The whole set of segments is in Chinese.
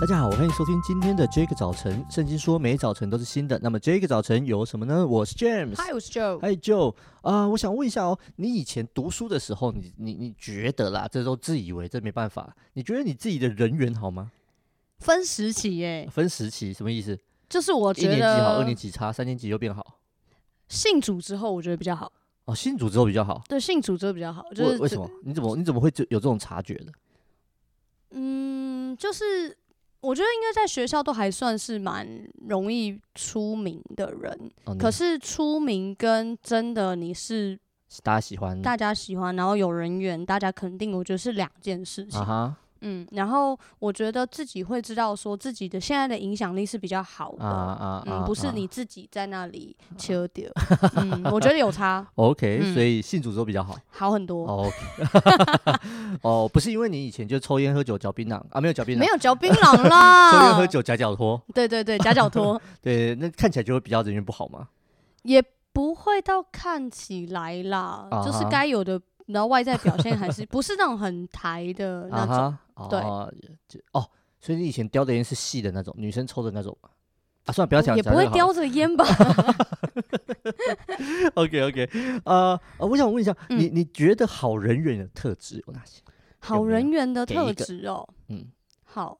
大家好，欢迎收听今天的这个早晨。圣经说每早晨都是新的，那么这个早晨有什么呢？我是 James，嗨，我是 Joe，嗨 Joe 啊，我想问一下哦，你以前读书的时候，你你你觉得啦，这都自以为，这没办法，你觉得你自己的人缘好吗？分时期耶，分时期什么意思？就是我觉得一年级好，二年级差，三年级又变好。信主之后，我觉得比较好。哦，信主之后比较好。对，信主之后比较好，就是为，为什么？你怎么你怎么会有这种察觉的？嗯，就是。我觉得应该在学校都还算是蛮容易出名的人，哦、可是出名跟真的你是大家喜欢，大家喜欢，然后有人缘，大家肯定，我觉得是两件事情。啊嗯，然后我觉得自己会知道说自己的现在的影响力是比较好的，啊啊、嗯，不是你自己在那里求掉，啊、嗯，我觉得有差。OK，、嗯、所以信主之后比较好，好很多。OK，哦，不是因为你以前就抽烟喝酒嚼槟榔啊，没有嚼槟榔，没有嚼槟 榔啦，抽烟喝酒夹脚拖，对对对，夹脚拖，对，那看起来就会比较人缘不好吗？也不会到看起来啦，啊、就是该有的。然后外在表现还是 不是那种很台的那种，啊、对，哦，所以你以前叼的烟是细的那种，女生抽的那种啊，算了，不要讲，也不会叼着烟吧？OK OK，呃，我想问一下，嗯、你你觉得好人缘的特质有哪些？好人缘的特质哦，嗯，好，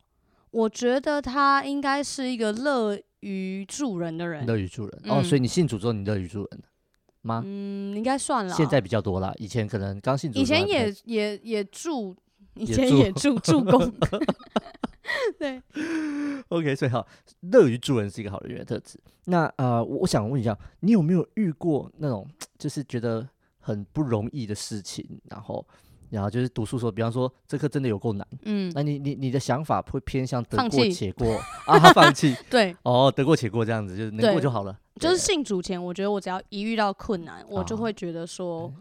我觉得他应该是一个乐于助人的人，乐于助人、嗯、哦，所以你信主之后，你乐于助人。吗？嗯，应该算了。现在比较多了，以前可能刚信主。以前也也也住，以前也住 住公。对。OK，所以好，乐于助人是一个好人缘的特质。那呃，我想问一下，你有没有遇过那种就是觉得很不容易的事情，然后然后就是读书时候，比方说这课真的有够难，嗯，那你你你的想法会偏向得过且过 啊？放弃？对。哦，得过且过这样子，就是能过就好了。就是信主前，我觉得我只要一遇到困难，我就会觉得说，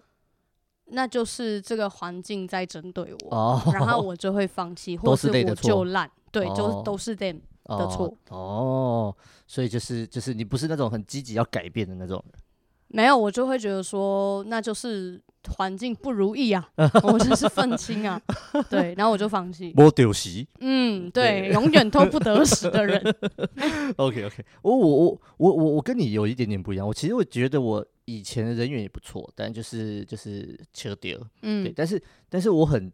那就是这个环境在针对我，然后 我就会放弃，或是我就烂，对，就都是 them 的错。哦，所以就是就是你不是那种很积极要改变的那种人。没有，我就会觉得说，那就是环境不如意啊，我就是愤青啊，对，然后我就放弃。没丢席，嗯，对，永远都不得死的人。OK OK，我我我我我我跟你有一点点不一样，我其实我觉得我以前的人缘也不错，但就是就是缺点，嗯，对，但是但是我很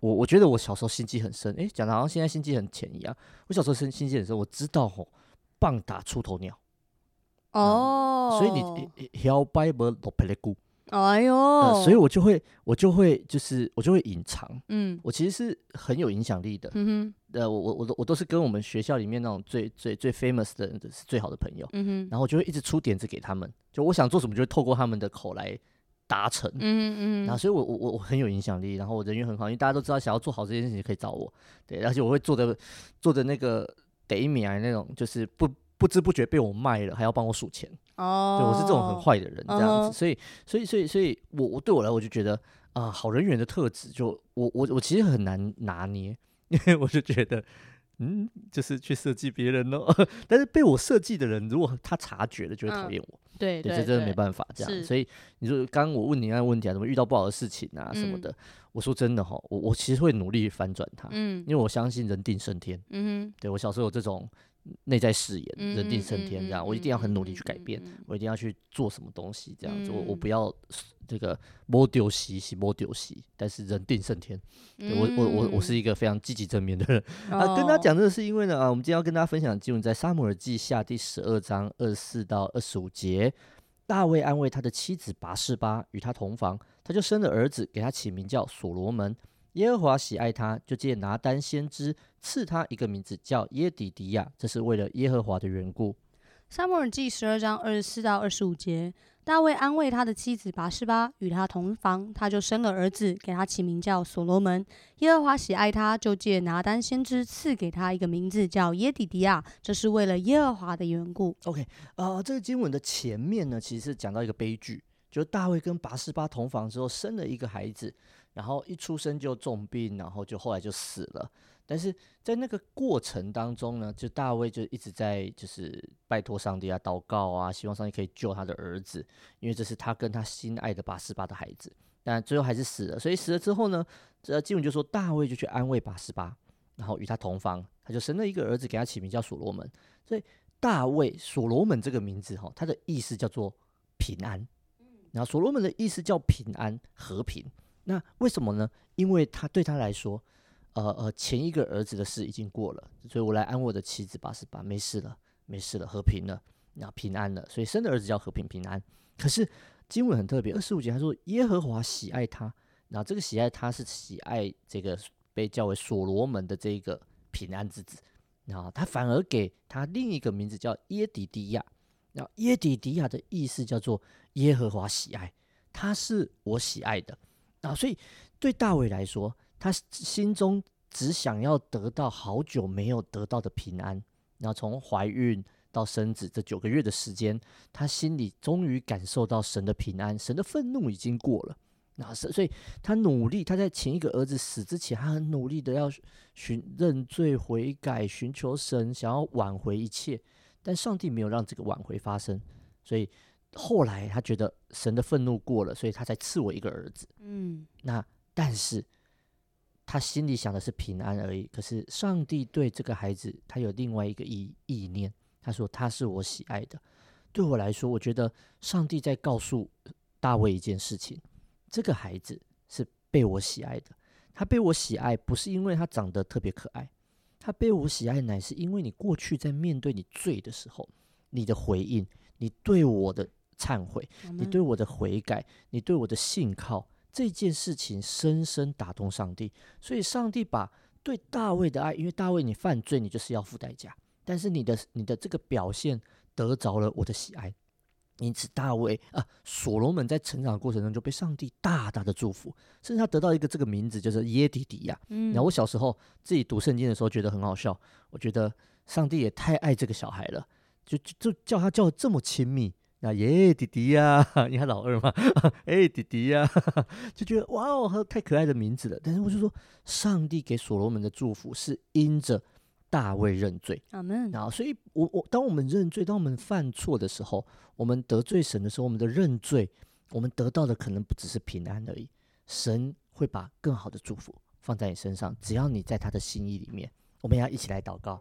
我我觉得我小时候心机很深，诶，讲的好像现在心机很浅一样。我小时候心心机很深，我知道吼，棒打出头鸟。哦、嗯，所以你摇摆无落霹雳鼓，哎呦、呃，所以我就会，我就会，就是我就会隐藏，嗯，我其实是很有影响力的，嗯哼，呃，我我我都我都是跟我们学校里面那种最最最 famous 的人是最好的朋友，嗯哼，然后我就会一直出点子给他们，就我想做什么，就会透过他们的口来达成，嗯嗯嗯，然后所以我我我很有影响力，然后我人缘很好，因为大家都知道想要做好这件事情可以找我，对，而且我会做的做的那个得米啊那种，就是不。不知不觉被我卖了，还要帮我数钱。哦，对，我是这种很坏的人，这样子，所以，所以，所以，所以我我对我来，我就觉得啊、呃，好人缘的特质，就我我我其实很难拿捏，因为我就觉得，嗯，就是去设计别人咯。但是被我设计的人，如果他察觉了，就会讨厌我。嗯、对，对，这真的没办法这样。所以你说，刚刚我问你那个问题啊，怎么遇到不好的事情啊什么的，嗯、我说真的哈，我我其实会努力翻转它。嗯，因为我相信人定胜天。嗯哼，对我小时候有这种。内在誓言，人定胜天，这样我一定要很努力去改变，我一定要去做什么东西，这样子我我不要这个摸丢西西摸丢西，但是人定胜天，我我我我是一个非常积极正面的人啊。跟大家讲这个是因为呢啊，我们今天要跟大家分享的经文在撒母耳记下第十二章二十四到二十五节，大卫安慰他的妻子拔示巴，与他同房，他就生了儿子，给他起名叫所罗门。耶和华喜爱他，就借拿单先知赐他一个名字，叫耶底迪亚，这是为了耶和华的缘故。撒母耳记十二章二十四到二十五节，大卫安慰他的妻子拔示巴，与他同房，他就生了儿子，给他起名叫所罗门。耶和华喜爱他，就借拿单先知赐给他一个名字，叫耶底迪亚，这是为了耶和华的缘故。OK，呃，这个经文的前面呢，其实是讲到一个悲剧，就大卫跟拔示巴同房之后，生了一个孩子。然后一出生就重病，然后就后来就死了。但是在那个过程当中呢，就大卫就一直在就是拜托上帝啊，祷告啊，希望上帝可以救他的儿子，因为这是他跟他心爱的拔示巴的孩子。但最后还是死了。所以死了之后呢，这经文就说大卫就去安慰拔示巴，然后与他同房。他就生了一个儿子，给他起名叫所罗门。所以大卫所罗门这个名字哈，他的意思叫做平安。那所罗门的意思叫平安和平。那为什么呢？因为他对他来说，呃呃，前一个儿子的事已经过了，所以我来安我的妻子八十八，没事了，没事了，和平了，然后平安了，所以生的儿子叫和平平安。可是经文很特别，二十五节他说耶和华喜爱他，那这个喜爱他是喜爱这个被叫为所罗门的这个平安之子，然后他反而给他另一个名字叫耶底迪亚，然后耶底迪亚的意思叫做耶和华喜爱，他是我喜爱的，啊，所以对大卫来说。他心中只想要得到好久没有得到的平安，然后从怀孕到生子这九个月的时间，他心里终于感受到神的平安，神的愤怒已经过了。那所以他努力，他在前一个儿子死之前，他很努力的要寻认罪悔改，寻求神，想要挽回一切，但上帝没有让这个挽回发生。所以后来他觉得神的愤怒过了，所以他才赐我一个儿子。嗯，那但是。他心里想的是平安而已，可是上帝对这个孩子，他有另外一个意意念。他说：“他是我喜爱的。”对我来说，我觉得上帝在告诉大卫一件事情：这个孩子是被我喜爱的。他被我喜爱，不是因为他长得特别可爱，他被我喜爱，乃是因为你过去在面对你罪的时候，你的回应，你对我的忏悔，你对我的悔改，你对我的信靠。这件事情深深打动上帝，所以上帝把对大卫的爱，因为大卫你犯罪，你就是要付代价，但是你的你的这个表现得着了我的喜爱，因此大卫啊，所罗门在成长的过程中就被上帝大大的祝福，甚至他得到一个这个名字，就是耶底底亚。嗯，然后我小时候自己读圣经的时候觉得很好笑，我觉得上帝也太爱这个小孩了，就就就叫他叫得这么亲密。那耶，弟弟呀，你看老二吗？哎，弟弟呀，就觉得哇哦，太可爱的名字了。但是我就说，上帝给所罗门的祝福是因着大卫认罪。阿门。然后，所以我我当我们认罪，当我们犯错的时候，我们得罪神的时候，我们的认罪，我们得到的可能不只是平安而已。神会把更好的祝福放在你身上，只要你在他的心意里面。我们要一起来祷告。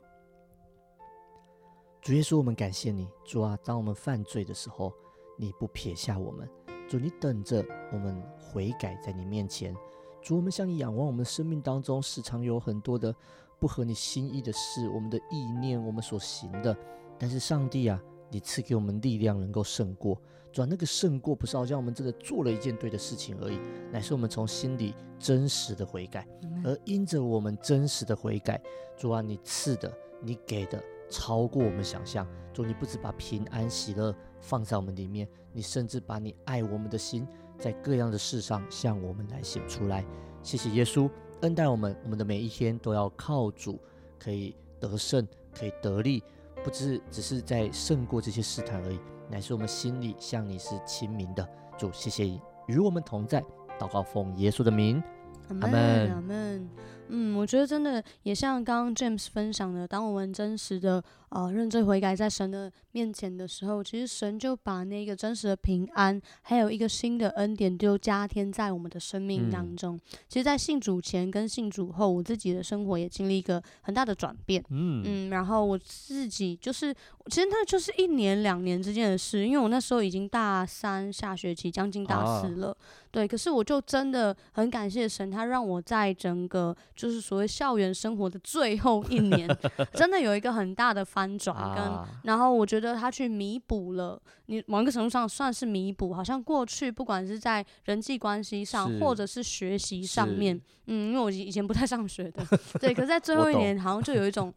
主耶稣，我们感谢你，主啊，当我们犯罪的时候，你不撇下我们，主，你等着我们悔改在你面前。主，我们向你仰望，我们生命当中时常有很多的不合你心意的事，我们的意念，我们所行的。但是上帝啊，你赐给我们力量，能够胜过。主啊，那个胜过不是好像我们真的做了一件对的事情而已，乃是我们从心里真实的悔改。而因着我们真实的悔改，主啊，你赐的，你给的。超过我们想象，主，你不只把平安喜乐放在我们里面，你甚至把你爱我们的心，在各样的事上向我们来显出来。谢谢耶稣恩待我们，我们的每一天都要靠主，可以得胜，可以得力，不只只是在胜过这些试探而已，乃是我们心里向你是亲民的。主，谢谢你与我们同在，祷告奉耶稣的名，阿门，阿门。嗯，我觉得真的也像刚刚 James 分享的，当我们真实的呃认罪悔改在神的面前的时候，其实神就把那个真实的平安，还有一个新的恩典，就加添在我们的生命当中。嗯、其实，在信主前跟信主后，我自己的生活也经历一个很大的转变。嗯嗯，然后我自己就是，其实那就是一年两年之间的事，因为我那时候已经大三下学期，将近大四了。啊、对，可是我就真的很感谢神，他让我在整个就是所谓校园生活的最后一年，真的有一个很大的翻转，跟、啊、然后我觉得他去弥补了，你某一个程度上算是弥补，好像过去不管是在人际关系上，或者是学习上面，嗯，因为我以前不太上学的，对，可是在最后一年好像就有一种。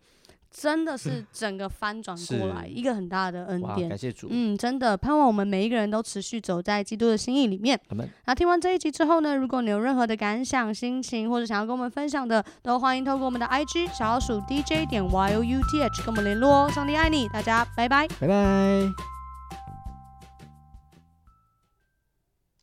真的是整个翻转过来，一个很大的恩典。感谢主。嗯，真的盼望我们每一个人都持续走在基督的心意里面。那听完这一集之后呢，如果你有任何的感想、心情，或者想要跟我们分享的，都欢迎透过我们的 IG 小老鼠 DJ 点 YOUTH 跟我们联络哦。上帝爱你，大家拜拜，拜拜。